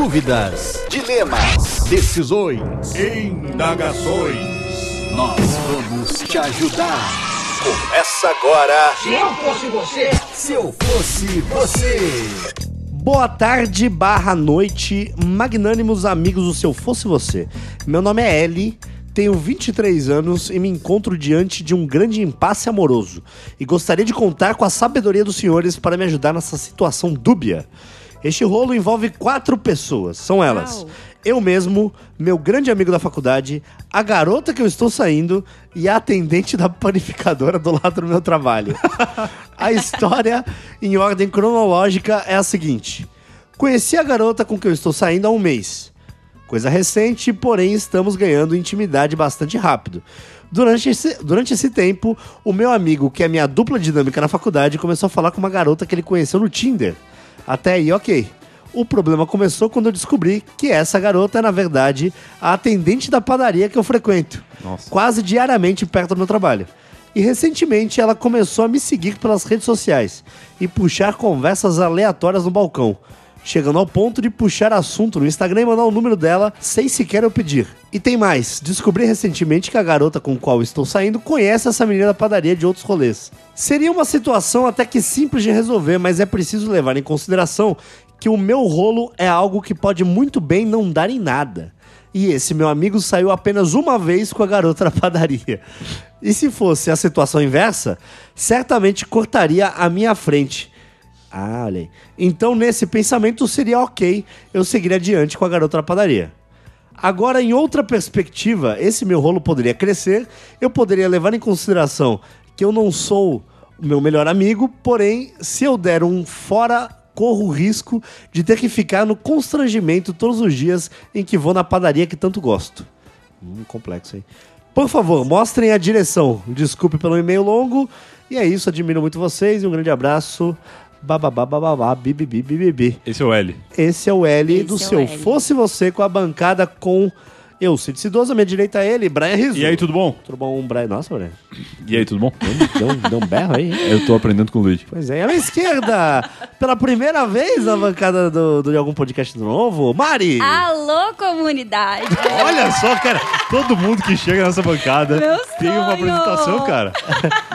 Dúvidas, dilemas, decisões, Indagações. nós vamos te ajudar. Começa agora. Se eu fosse você, Se eu fosse você. Boa tarde barra noite, magnânimos amigos do Se Eu Fosse Você. Meu nome é Ellie, tenho 23 anos e me encontro diante de um grande impasse amoroso. E gostaria de contar com a sabedoria dos senhores para me ajudar nessa situação dúbia. Este rolo envolve quatro pessoas, são elas. Uau. Eu mesmo, meu grande amigo da faculdade, a garota que eu estou saindo e a atendente da panificadora do lado do meu trabalho. a história, em ordem cronológica, é a seguinte: Conheci a garota com que eu estou saindo há um mês. Coisa recente, porém estamos ganhando intimidade bastante rápido. Durante esse, durante esse tempo, o meu amigo, que é minha dupla dinâmica na faculdade, começou a falar com uma garota que ele conheceu no Tinder. Até aí, ok. O problema começou quando eu descobri que essa garota é, na verdade, a atendente da padaria que eu frequento. Nossa. Quase diariamente perto do meu trabalho. E recentemente ela começou a me seguir pelas redes sociais e puxar conversas aleatórias no balcão, chegando ao ponto de puxar assunto no Instagram e mandar o número dela sem sequer eu pedir. E tem mais, descobri recentemente que a garota com qual estou saindo conhece essa menina da padaria de outros rolês. Seria uma situação até que simples de resolver, mas é preciso levar em consideração que o meu rolo é algo que pode muito bem não dar em nada. E esse meu amigo saiu apenas uma vez com a garota da padaria. E se fosse a situação inversa, certamente cortaria a minha frente. Ah, olha aí. Então, nesse pensamento, seria ok eu seguir adiante com a garota da padaria. Agora, em outra perspectiva, esse meu rolo poderia crescer, eu poderia levar em consideração que eu não sou o meu melhor amigo, porém, se eu der um fora, corro o risco de ter que ficar no constrangimento todos os dias em que vou na padaria que tanto gosto. Hum, complexo aí. Por favor, mostrem a direção. Desculpe pelo e-mail longo. E é isso, admiro muito vocês e um grande abraço. Bababá, bababá, bibibi, bibibi. Esse é o L. Esse é o L Esse do é o seu L. Fosse Você com a bancada com eu, Cid Cidoso, à minha direita ele, Brian Rizzo. E aí, tudo bom? Tudo bom, Brian? Nossa, Brian. E aí, tudo bom? Deu, um- deu um berro aí. hein? Eu tô aprendendo com o Luigi. Pois é, à minha esquerda, pela primeira vez na bancada do, do- de algum podcast novo, Mari. Alô, comunidade! Olha só, cara, todo mundo que chega nessa bancada Meu tem uma sonho! apresentação, cara.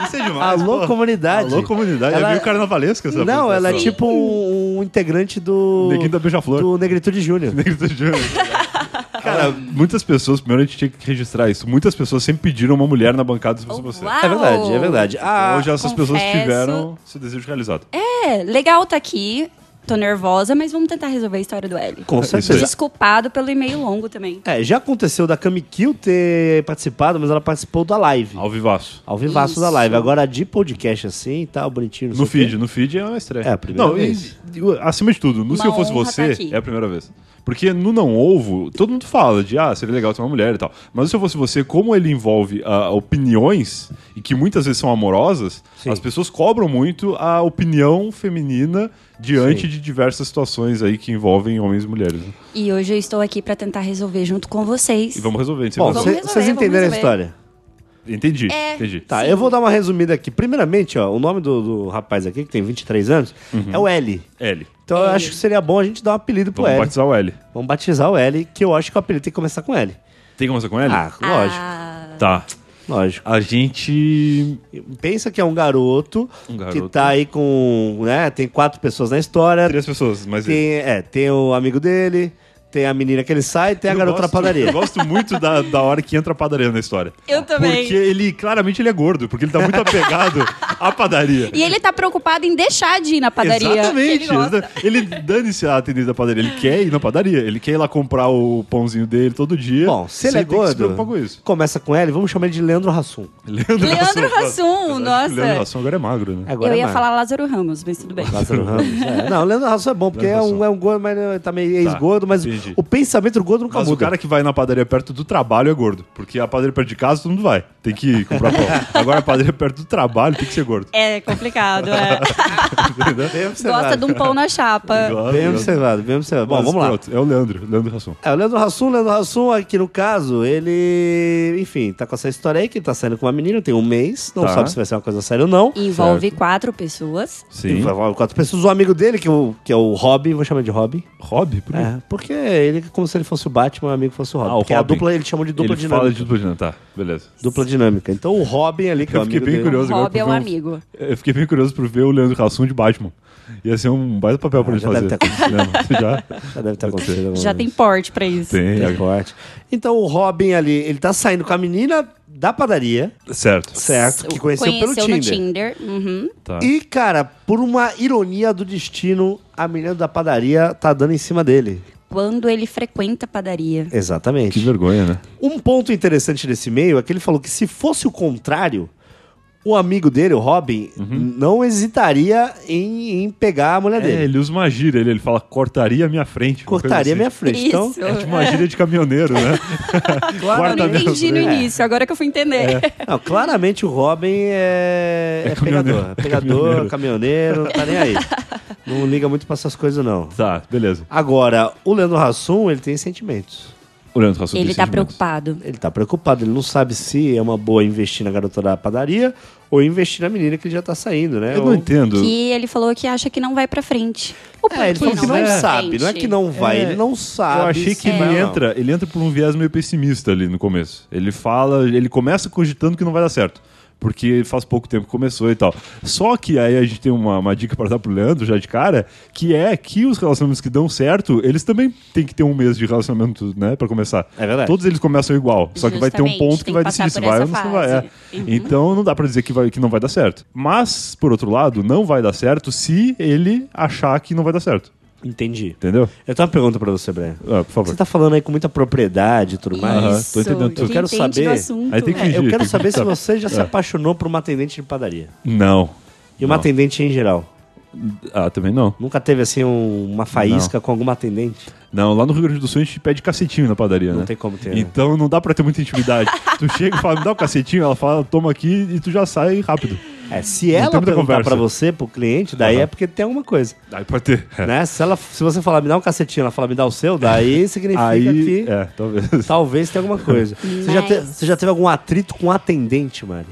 Isso é demais. Alô, pô. comunidade. Alô, comunidade. Ela- É meio carnavalesca essa Não, ela é tipo um, um integrante do. Neguinho da Beija-Flor. Do Negritude Júnior. Negrito Júnior. Cara, muitas pessoas, primeiro a gente tinha que registrar isso. Muitas pessoas sempre pediram uma mulher na bancada se fosse você. Uau! É verdade, é verdade. Ah, Hoje essas pessoas confesso. tiveram esse desejo realizado. É, legal tá aqui. Tô nervosa, mas vamos tentar resolver a história do L. com Isso certeza. Desculpado pelo e-mail longo também. É, já aconteceu da Kami Kill ter participado, mas ela participou da live. Ao vivaço. Ao vivaço Isso. da live. Agora de podcast assim, tá bonitinho. não No sei o quê. feed, no feed é uma estreia. É, a primeira não, vez. E, acima de tudo, no Uma Se Eu Fosse honra Você, tá é a primeira vez. Porque no Não Ovo, todo mundo fala de, ah, seria legal ter uma mulher e tal. Mas Se Eu Fosse Você, como ele envolve ah, opiniões, e que muitas vezes são amorosas, Sim. as pessoas cobram muito a opinião feminina diante Sim. de diversas situações aí que envolvem homens e mulheres. né? E hoje eu estou aqui pra tentar resolver junto com vocês. E vamos resolver. Bom, Vamos resolver, vocês entenderam a história? Entendi, É. entendi. Tá, Sim. eu vou dar uma resumida aqui. Primeiramente, ó, o nome do, do rapaz aqui, que tem 23 anos, é o L. L. Então eu L. acho que seria bom a gente dar um apelido pro Vamos L. batizar o L. Vamos batizar o L, que eu acho que o apelido tem que começar com L. Tem que começar com L? Ah, lógico, Ah, Tá. lógico. A gente. Pensa que é um garoto, Um que garoto. tá aí com, né, tem quatro pessoas na história. Três pessoas, mas. Tem, é, tem o amigo dele, tem a menina que ele sai, tem a Eu garota gosto- da padaria. Eu gosto muito da, da hora que entra a padaria na história. Eu também. Porque ele, claramente, ele é gordo, porque ele tá muito apegado à padaria. E ele tá preocupado em deixar de ir na padaria. Exatamente. Ele gosta. Ele dane-se a atendente da padaria. Ele quer ir na padaria. Ele quer ir lá comprar o pãozinho dele todo dia. Bom, se ele é gordo, com isso. começa com L, vamos chamar ele de Leandro Rassum. Leandro, Leandro Hassum, nossa. Leandro Hassum agora é magro, né? Agora eu é ia mais. falar Lázaro Ramos, mas tudo bem. Lázaro Ramos. É. Não, Leandro Rassum é bom, porque é um, Hassum. é um gordo, mas tá meio ex-gordo, mas entendi. Entendi. O pensamento do gordo nunca Mas o muda. cara que vai na padaria perto do trabalho é gordo. Porque a padaria perto de casa todo mundo vai. Tem que ir comprar pão. Agora a padaria perto do trabalho tem que ser gordo. É complicado, é. Gosta de um pão na chapa. Gosto, Bem gosto. observado, bem observado. Bom, Mas vamos lá. pronto, É o Leandro, Leandro Rassum. É, o Leandro Hassum, o Leandro Hassum, aqui no caso, ele, enfim, tá com essa história aí, que ele tá saindo com uma menina, tem um mês, não Tá. sabe se vai ser uma coisa séria ou não. Envolve quatro pessoas. Sim. E vai- quatro pessoas, um amigo dele, que, é o- que é o Robin, vou chamar de Robin. Hobby? Por quê? É, porque ele é como se ele fosse o Batman, o amigo fosse o Robin. Ah, o porque a Robin. dupla, ele chamou de dupla Ele dinâmica. fala de dupla dinâmica. Tá, beleza. Dupla dinâmica. Então o Robin ali, que é o Eu fiquei amigo bem dele. curioso agora. Hobby é pra um ver amigo. Eu fiquei bem curioso por ver o Leandro Hassum de Batman. Ia ser um baita papel pra Ah, ele já fazer. deve ter acontecido. Lembra? já? Já deve ter acontecido. alguma Já vez. tem porte pra isso. Tem. Tem forte. Então o Robin ali, ele tá saindo com a menina da padaria, Certo. certo? Que conheceu, pelo no Tinder. Tinder. Uhum. Tá. E, cara, por uma ironia do destino, a menina da padaria tá dando em cima dele. Quando ele frequenta a padaria. Que Exatamente. vergonha, né? Um ponto interessante desse e-mail é que ele falou que se fosse o contrário, o amigo dele, o Robin, não hesitaria em, em pegar a mulher É, dele. ele usa uma gíria, ele, ele fala cortaria a minha frente. Cortaria assim. minha frente. Então, Isso. É tipo uma gíria de caminhoneiro, né? Eu Guarda não entendi no né? início, agora que eu fui entender. não, claramente o Robin é, é caminhoneiro. pegador. É pegador, caminhoneiro, não tá nem aí. Não liga muito pra essas coisas, não. Tá, beleza. Agora, o Leandro Hassum, ele tem sentimentos. O Leandro Hassum Ele tem tá sentimentos. preocupado. Ele tá preocupado, ele não sabe se é uma boa investir na garota da padaria ou investir na menina que ele já tá saindo, né? Eu Ou- não entendo. Que ele falou que acha que não vai pra frente. O É, ele falou que não vai pra sabe, não é que não vai, É, ele não sabe. Eu achei que se ele vai ou não. entra, ele entra por um viés meio pessimista ali no começo. Ele fala, ele começa cogitando que não vai dar certo. Porque faz pouco tempo que começou e tal. Só que aí a gente tem uma, uma dica para dar pro Leandro já de cara, que é que os relacionamentos que dão certo, eles também têm que ter um mês de relacionamento, né, para começar. É verdade. Todos eles começam igual, só que vai ter um Justamente, ponto que vai decidir se vai ou não se vai. É. Uhum. Então não dá pra dizer que, vai, que não vai dar certo. Mas, por outro lado, não vai dar certo se ele achar que não vai dar certo. Entendi. Entendeu? Eu tenho uma pergunta pra você, Brian. Ah, por favor. Você tá falando aí com muita propriedade e tudo mais. Aham, tô entendendo tudo. Eu quero saber-. Aí tem que É, eu fingir, quero tem saber se você já se É. apaixonou por uma atendente de padaria. Não. E uma Não. atendente em geral. Ah, também não. Nunca teve assim um- uma faísca com alguma atendente? Não, lá no Rio Grande do Sul a gente pede cacetinho na padaria, Não né? tem como ter. né? Então não dá pra ter muita intimidade. tu chega e fala, me dá um cacetinho, ela fala, toma aqui e tu já sai rápido. É, se ela perguntar conversa. pra você, pro cliente, daí Aham. é porque tem alguma coisa. Aí pode ter. É. Né? Se, ela, se você falar, me dá um cacetinho, ela falar, me dá o seu, daí significa Aí, que é, talvez. talvez tenha alguma coisa. Você, já te- Mas- você já teve algum atrito com um atendente, Mari?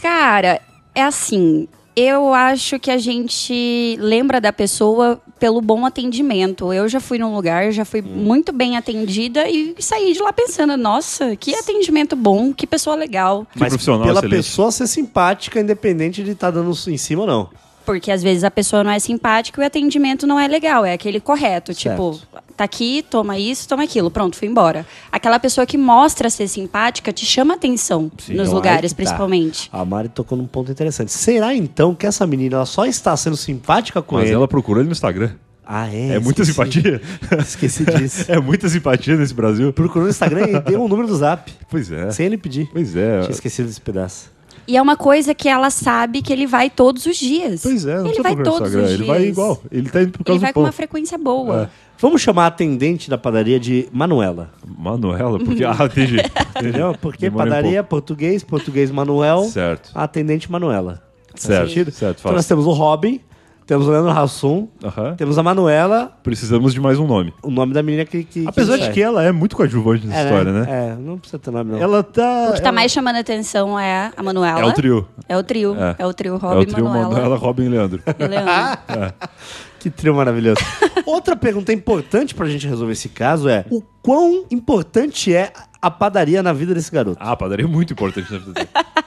Cara, é assim. Eu acho que a gente lembra da pessoa pelo bom atendimento. Eu já fui num lugar, já fui muito bem atendida e saí de lá pensando: nossa, que atendimento bom, que pessoa legal. Que profissional pela excelente. pessoa ser simpática, independente de estar dando em cima ou não. Porque às vezes a pessoa não é simpática e o atendimento não é legal, é aquele correto. Certo. Tipo, tá aqui, toma isso, toma aquilo, pronto, fui embora. Aquela pessoa que mostra ser simpática te chama atenção nos Então, aí lugares, tá. principalmente. A Mari tocou num ponto interessante. Será então que essa menina ela só está sendo simpática com Mas ele? ela procurou ele no Instagram. Ah, é? É, muita esqueci. simpatia. Esqueci disso. é muita simpatia nesse Brasil. Procurou no Instagram e deu o número do zap. Pois é. Sem ele pedir. Pois é. Tinha esquecido desse pedaço. E é uma coisa que ela sabe que ele vai todos os dias. Pois é, não ele vai todos Instagram. os Ele dias. vai igual. Ele tá indo por Ele causa vai do com pão. uma frequência boa. Vamos chamar a atendente da padaria de Manuela. Manuela, porque. Ah, entendi. Entendeu? Porque Demora um padaria, português, português Manuel, Certo. a atendente Manuela. Certo, certo, Então nós temos o Robin, temos o Leandro Hassum, Aham. temos a Manuela, Precisamos de mais um nome. o nome da menina que. que Apesar que de que ela é muito coadjuvante nessa é, história, né? É, não precisa ter nome, não. Ela tá. O que tá mais chamando a atenção é a Manuela. É o trio. É o trio. É. É, o trio É Robin, o trio Manuela Manuela, Robin e Leandro. e Leandro. Que trio maravilhoso. Outra pergunta importante pra gente resolver esse caso é: o quão importante é a padaria na vida desse garoto? Ah, a padaria é muito importante na vida dele.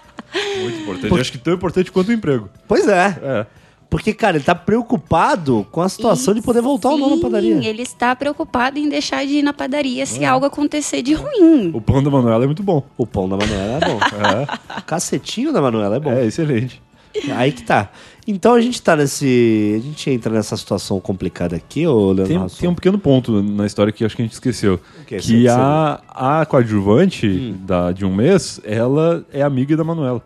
Muito importante. Eu acho que tão importante quanto o emprego. Pois é. É. Porque, cara, ele tá preocupado com a situação de poder voltar ou não na Sim, padaria. ele está preocupado em deixar de ir na padaria se algo acontecer de ruim. O pão da Manuela é muito bom. O pão da Manuela é bom. O cacetinho da Manuela é bom. É, excelente. Aí que tá. Então a gente tá nesse. A gente entra nessa situação complicada aqui, ô Leandro Tem, tem um pequeno ponto na história que acho que a gente esqueceu. que é? Que a, a coadjuvante Hum. da, de um mês, ela é amiga da Manuela.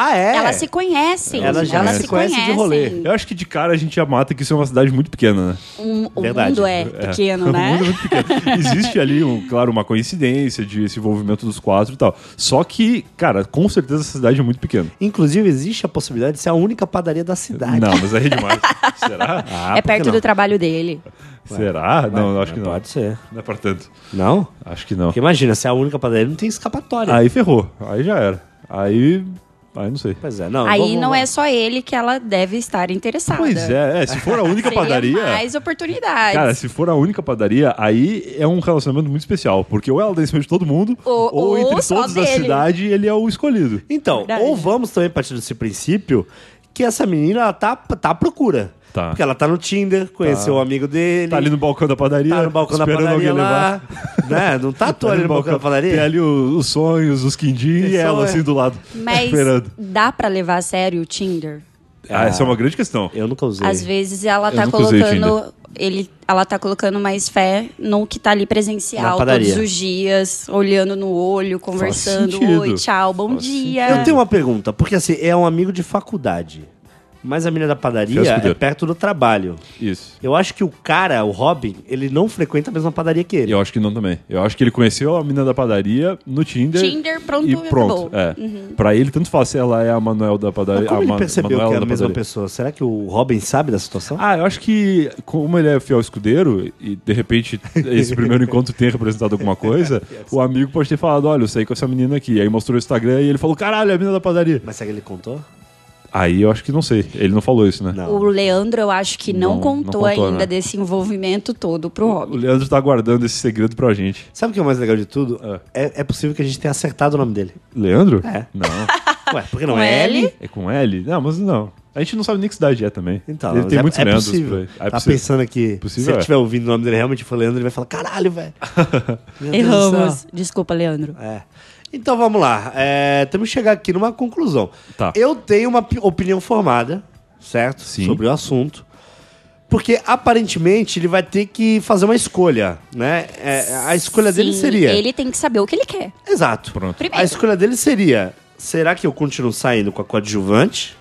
Ah, é? Elas se conhecem. Elas já se conhecem de rolê. Eu acho que de cara a gente já mata que isso é uma cidade muito pequena, né? Um- o Verdade. mundo é pequeno, o né? mundo é muito pequeno. Existe ali, um, claro, uma coincidência de esse envolvimento dos quatro e tal. Só que, cara, com certeza essa cidade é muito pequena. Inclusive, existe a possibilidade de ser a única padaria da cidade. Não, mas aí é demais. Será? Ah, é perto não? do trabalho dele. Será? não, eu acho que não. Pode ser. Não é pra tanto. Não? Acho que não. Porque imagina, se é a única padaria, não tem escapatória. Aí ferrou. Aí já era. Aí. Aí não sei. Pois é, não. Aí vamos- não é só ele que ela deve estar interessada. Pois é, é, se for a única Seria padaria. mais oportunidades. Cara, se for a única padaria, aí é um relacionamento muito especial. Porque ou ela dá em cima de todo mundo, Ou- ou, ou entre todos da cidade, ele é o escolhido. Então, Verdade. ou vamos também partir desse princípio que essa menina ela tá, tá à procura. Tá. Porque ela tá no Tinder, conheceu o amigo dele. Tá ali no balcão da padaria. tá no balcão da esperando padaria alguém lá. levar. né? Não tá à toa ali no balcão da padaria? Tem ali o- os sonhos, os quindim Tem e ela sonho. assim do lado. Mas Esperando. dá pra levar a sério o Tinder? Ah, essa é uma grande questão. Eu nunca usei. Às vezes ela Eu tá nunca usei colocando. Ele, ela tá colocando mais fé no que tá ali Na presencial padaria. todos os dias, olhando no olho, conversando. sentido. Oi, tchau, bom Faz dia. Eu tenho uma pergunta, porque assim, é um amigo de faculdade. Mas a menina da padaria é perto do trabalho. Isso. Eu acho que o cara, o Robin, ele não frequenta a mesma padaria que ele. Eu acho que não também. Eu acho que ele conheceu a menina da padaria no Tinder. Tinder, pronto, e pronto. acabou. É. Pra ele, tanto faz se ela é a Manuel da padaria. Mas como a ele percebeu Manuela que era a mesma padaria. pessoa? Será que o Robin sabe da situação? Ah, eu acho que como ele é fiel escudeiro e de repente esse primeiro encontro tenha representado alguma coisa, o amigo pode ter falado, olha, eu saí com essa menina aqui. Aí mostrou o Instagram e ele falou, caralho, é a menina da padaria. Mas será que ele contou? Aí eu acho que não sei. Ele não falou isso, né? Não. O Leandro, eu acho que não, Não- contou, não contou, ainda né? desse envolvimento todo pro O Robin. Leandro tá guardando esse segredo pra gente. Sabe o que é o mais legal de tudo? É, é possível que a gente tenha acertado o nome dele. Leandro? É. Não. Ué, porque não Com é L? L? É com L? Não, mas não. A gente não sabe nem que cidade é também. Então, ele tem é, muitos é Leandros possível. É tá possível. pensando aqui, Possível se ele é. estiver ouvindo o nome dele realmente for Leandro, ele vai falar, caralho, velho. Erramos. Desculpa, Leandro. É. Então vamos lá. É, temos que chegar aqui numa conclusão. Tá. Eu tenho uma pi- opinião formada, certo? Sim. Sobre o assunto. Porque aparentemente ele vai ter que fazer uma escolha, né? É, a escolha dele Sim, seria. Ele tem que saber o que ele quer. Exato. Pronto. Primeiro. A escolha dele seria: será que eu continuo saindo com a coadjuvante,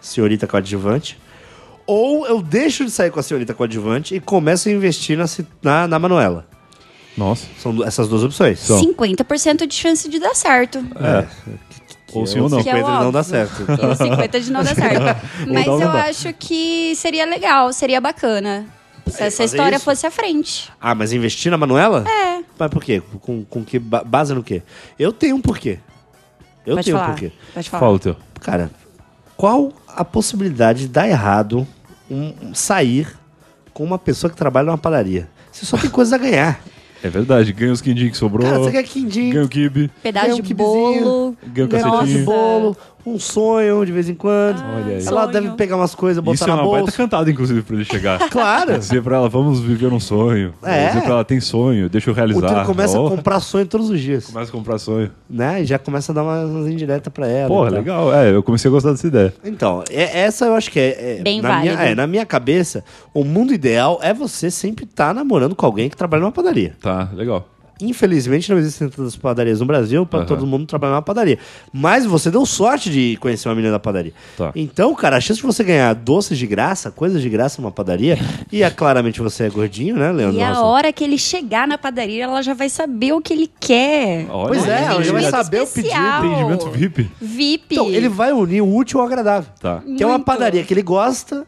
senhorita coadjuvante? Ou eu deixo de sair com a senhorita coadjuvante e começo a investir na, na, na Manuela? Nossa. São essas duas opções. São. 50% de chance de dar certo. É. Ou sim ou não. Que é 50 ele não dá óbvio. certo. E o 50 de não dar certo. Mas dá eu dá. acho que seria legal, seria bacana. Se essa história isso? fosse à frente. Ah, mas investir na Manuela? É. Mas por quê? Com, com que ba- base no quê? Eu tenho um porquê. Eu Pode tenho um falar. porquê. Pode falar. Fala o teu. Cara, qual a possibilidade de dar errado um, um sair com uma pessoa que trabalha numa padaria? Você só tem coisa a ganhar. É verdade. Ganha os quindim que sobrou. Cara, você quer quindim, Ganha o kibe. Pedaço Ganha um de bolo. Ganha o ganha cacetinho. de bolo, um sonho de vez em quando. Olha aí. Ela Sonho. deve pegar umas coisas, botar Isso é na uma bolsa. baita cantada, inclusive, pra ele chegar. Claro. Dizer pra ela, vamos viver um sonho. É. Dizer pra ela, tem sonho, deixa eu realizar. O começa Oh, a comprar sonho todos os dias. Começa a comprar sonho. Né? E já começa a dar umas, indiretas pra ela. Porra, e tal. legal. É, eu comecei a gostar dessa ideia. Então, é- essa eu acho que é. é- Bem na minha, válido. é, na minha cabeça, o mundo ideal é você sempre estar namorando com alguém que trabalha numa padaria. Tá, legal. Infelizmente, não existem tantas padarias no Brasil para Aham. todo mundo trabalhar numa padaria. Mas você deu sorte de conhecer uma menina da padaria. Tá. Então, cara, a chance de você ganhar doces de graça, coisas de graça numa padaria, e é, claramente você é gordinho, né, Leandro? E a hora que ele chegar na padaria, ela já vai saber o que ele quer. Olha, Pois é, ela já vai saber o pedido. especial. Atendimento VIP. VIP. Então, ele vai unir o útil ao agradável. Tá. Que é uma Muito. padaria que ele gosta,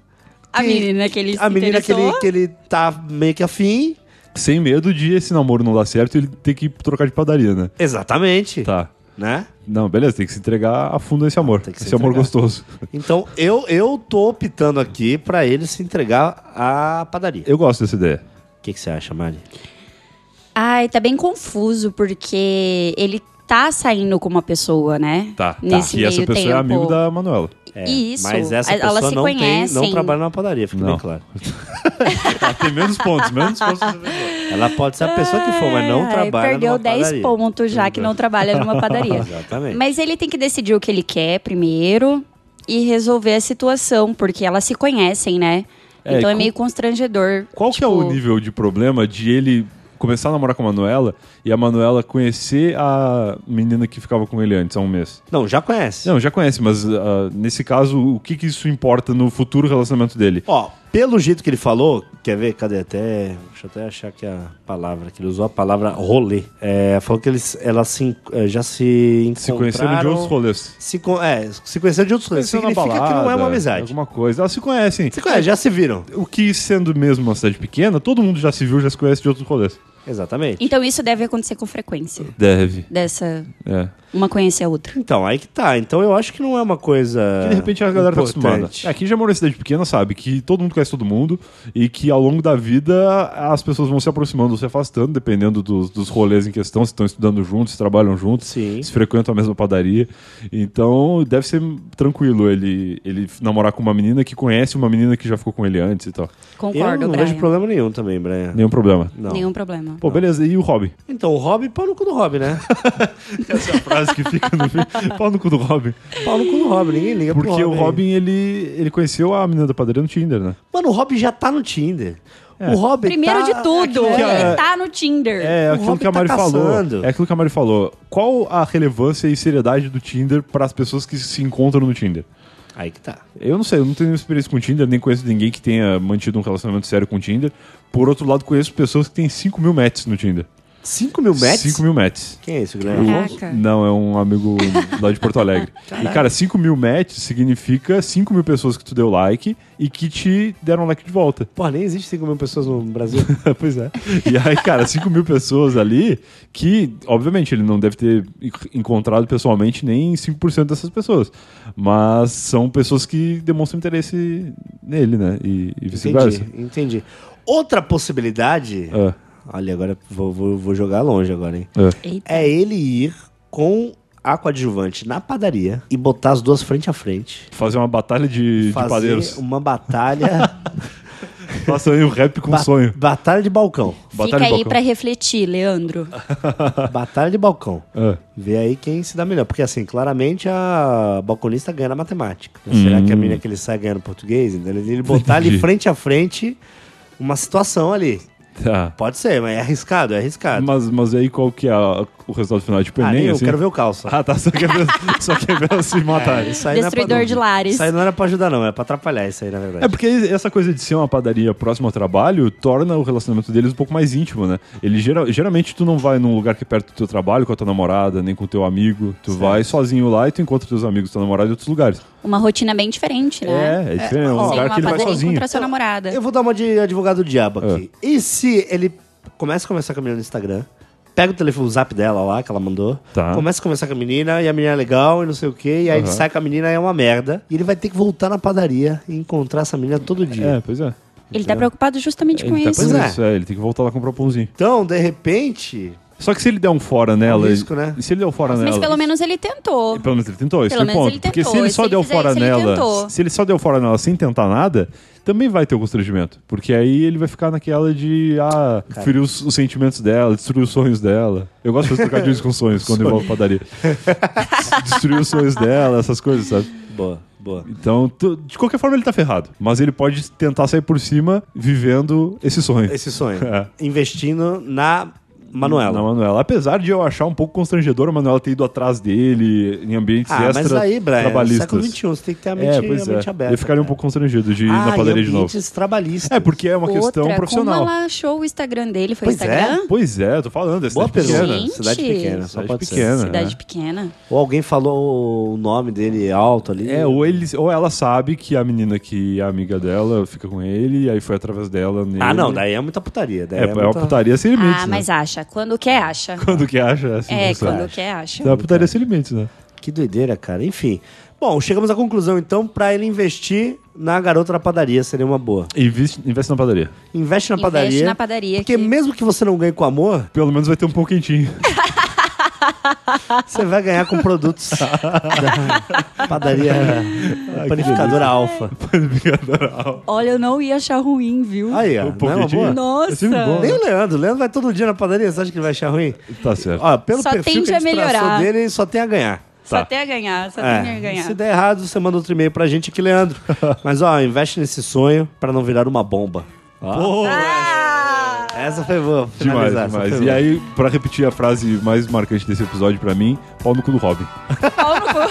A menina que ele a se menina que ele, que ele tá meio que afim. Sem medo de esse namoro não dar certo e ele ter que trocar de padaria, né? Exatamente. Tá. Né? Não, beleza, tem que se entregar a fundo esse amor. Tem que se Esse amor gostoso. Então, eu, eu tô optando aqui pra ele se entregar à padaria. Eu gosto dessa ideia. O que, que você acha, Mari? Ai, tá bem confuso, porque ele tá saindo com uma pessoa, né? Tá, tá. Nesse E essa pessoa tempo. é amigo da Manuela. Isso. Mas essa Elas pessoa se não, tem, conhecem. não trabalha na padaria, fica Não. bem claro. Ela tem menos pontos, menos pontos. Ela pode ser a pessoa que for, mas não Ai, trabalha Perdeu numa 10 padaria. pontos já que não trabalha numa padaria. Exatamente. Mas ele tem que decidir o que ele quer primeiro e resolver a situação, porque elas se conhecem, né? É, então é meio constrangedor. Qual que é o tipo, nível de problema de ele começar a namorar com a Manuela e a Manuela conhecer a menina que ficava com ele antes, há um mês. Não, já conhece. Não, já conhece, mas ah, nesse caso, o que, que isso importa no futuro relacionamento dele? Ó, pelo jeito que ele falou, quer ver? Cadê até. Deixa eu até achar aqui a palavra, que ele usou a palavra rolê. É, falou que eles ela se, eh, já se encontraram... Se conheceram de outros rolês. Se, é, se conheceram de outros rolês. Significa que não é uma balada, amizade. Alguma coisa. Elas se conhecem. Se conhece, já se viram. O que, sendo mesmo uma cidade pequena, todo mundo já se viu, já se conhece de outros rolês. Exatamente. Então isso deve acontecer com frequência. Deve. Dessa. É. Uma conhecer a outra. Então, aí que tá. Então eu acho que não é uma coisa. Que de repente a galera tá acostumada. importante. Aqui já morou em cidade pequena, sabe? Que todo mundo conhece todo mundo e que ao longo da vida as pessoas vão se aproximando, se afastando, dependendo dos, dos rolês em questão, se estão estudando juntos, se trabalham juntos, Sim. se frequentam a mesma padaria. Então deve ser tranquilo ele, ele namorar com uma menina que conhece uma menina que já ficou com ele antes e tal. Concordo, eu não Brian. vejo problema nenhum também, Brian. Nenhum problema. Não. Nenhum problema. Pô, beleza. E o Robin? Então, o Robin, pau no cu do Robin, né? Essa é a frase que fica no fim. Pau no cu do Robin. pau no cu do Robin, ninguém liga pro Porque Robin. o Robin, ele, ele conheceu a menina da padaria no Tinder, né? Mano, o Robin já tá no Tinder. O Robin Primeiro tá... de tudo, a- ele tá no Tinder. É, O aquilo que a tá Mari falou. caçando. É aquilo que a Mari falou. Qual a relevância e seriedade do Tinder para as pessoas que se encontram no Tinder? Aí que tá. Eu não sei, eu não tenho experiência com Tinder, nem conheço ninguém que tenha mantido um relacionamento sério com Tinder. Por outro lado, conheço pessoas que têm 5 mil matches no Tinder. 5 mil metros? 5 mil matches. Quem é esse, Guilherme? Caraca. Não, é um amigo lá de Porto Alegre. E, cara, 5 mil matches significa 5 mil pessoas que tu deu like e que te deram like de volta. Porra, nem existe 5 mil pessoas no Brasil. pois é. E aí, cara, 5 mil pessoas ali que, obviamente, ele não deve ter encontrado pessoalmente nem 5% dessas pessoas. Mas são pessoas que demonstram interesse nele, né? E, e vice-versa. entendi, entendi. Outra possibilidade... É, Olha, agora vou, vou, vou jogar longe agora, hein? é. É ele ir com a coadjuvante na padaria e botar as duas frente a frente. Fazer uma batalha de, de fazer padeiros. uma batalha... Faça aí o rap com ba- sonho. Batalha de balcão. Batalha Fica de aí balcão. pra refletir, Leandro. batalha de balcão. É. Vê aí quem se dá melhor. Porque, assim, claramente a balconista ganha na matemática. né? Será que a menina que ele sai ganha no português? Ele botar ali Hum. Entendi. frente a frente uma situação ali. Tá. Pode ser, mas é arriscado, é arriscado. Mas, mas aí qual que é a- o resultado final? Tipo, ah, Enem, nem eu assim? quero ver o calço. Ah, tá. Só quer ver, só quer ver elas se. Isso aí não é pra- Destruidor de lares. Isso aí não era pra ajudar, não. É pra atrapalhar isso aí, na verdade. É porque essa coisa de ser uma padaria próxima ao trabalho torna o relacionamento deles um pouco mais íntimo, né? Ele gera- geralmente tu não vai num lugar que é perto do teu trabalho com a tua namorada, nem com o teu amigo. Tu vai sozinho lá e tu encontra teus amigos, tua namorada em outros lugares. Uma rotina bem diferente, né? É, é diferente. É um lugar uma que ele vai padaria sozinho. encontra sua namorada. Eu vou dar uma de advogado do diabo É. aqui. E se ele começa a conversar com a menina no Instagram, pega o telefone, o zap dela lá, que ela mandou, Tá. começa a conversar com a menina, e a menina é legal, e não sei o quê, e aí ele Aham. sai com a menina e é uma merda. E ele vai ter que voltar na padaria e encontrar essa menina todo dia. É, pois é. Ele tá preocupado justamente com Ele tá isso. Pois é. é, ele tem que voltar lá comprar um pãozinho. Então, de repente, Só que se ele der um fora nela. risco, ele- né? Se ele der um fora nela. Mas pelo menos ele tentou. Pelo menos ele tentou, esse Pelo é o menos ponto. ele Porque se ele só se ele deu fizer fora isso, nela, se ele só deu fora nela sem tentar nada, também vai ter o constrangimento. Porque aí ele vai ficar naquela de, ah, ferir os, os sentimentos dela, destruir os sonhos dela. Eu gosto de fazer trocadilhos com sonhos quando eu vou à padaria. destruir os sonhos dela, essas coisas, sabe? boa, boa. Então, tu- de qualquer forma, ele tá ferrado. Mas ele pode tentar sair por cima vivendo esse sonho. Esse sonho. É. Investindo na Manuela. Na Manuela. Apesar de eu achar um pouco constrangedor a Manuela ter ido atrás dele em ambientes Ah, mas extra aí, Brian, trabalhistas. século XXI, você tem que ter a mente, é, pois a mente é. aberta. Eu ficaria um cara. pouco constrangido de ir ah, na padaria de novo. ambientes trabalhistas. É, porque é uma questão Outra, profissional. Como ela achou o Instagram dele? Foi o Pois é. Instagram? Pois é, eu tô falando, é Boa pequena. Gente. Cidade pequena, só Cidade pode ser. pequena. Cidade é. pequena. Ou alguém falou o nome dele alto ali. É, ou, ele, ou ela sabe que a menina que é amiga dela fica com ele, e aí foi através dela nele. Ah, não, daí é muita putaria. Daí É, é, é uma muita... putaria sem limites, Ah, né? mas acha. Quando quer, acha. Quando que acha, é assim. É, quando acha. quer, acha. É uma putaria sem limites, né? Que doideira, cara. Enfim. Bom, chegamos à conclusão, então, pra ele investir na garota da padaria seria uma boa. Investe, investe na padaria. Investe na Investe padaria. na padaria Porque que- mesmo que você não ganhe com amor, Pelo menos vai ter um pouco quentinho. você vai ganhar com produtos da padaria panificadora alfa. Olha, eu não ia achar ruim, viu? Aí, ó. Um Não é uma boa? Nossa. É bom, Nem né? o Leandro. O Leandro vai todo dia na padaria. Você acha que ele vai achar ruim? Tá certo. Ó, pelo Só perfil que a a melhorar. dele, só tem a ganhar. Só Tá. tem a ganhar, só É, tem a ganhar. Se der errado, você manda outro e-mail pra gente aqui, Leandro. Mas, ó, investe nesse sonho pra não virar uma bomba. Pô, Ah! Essa foi boa. Demais, demais. foi E boa. aí, pra repetir a frase mais marcante desse episódio pra mim, pau no cu do Robin. Pau no cu.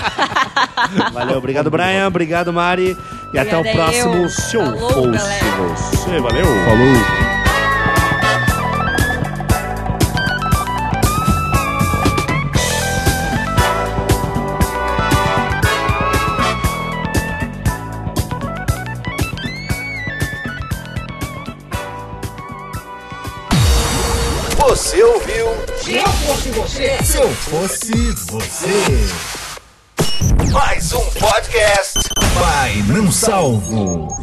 Valeu, obrigado, Brian. Obrigado, Mari. E até o Obrigada próximo eu. show. Falou, você. Valeu. Falou! Fosse você. Se eu fosse você. Mais um podcast. Vai, não salvo.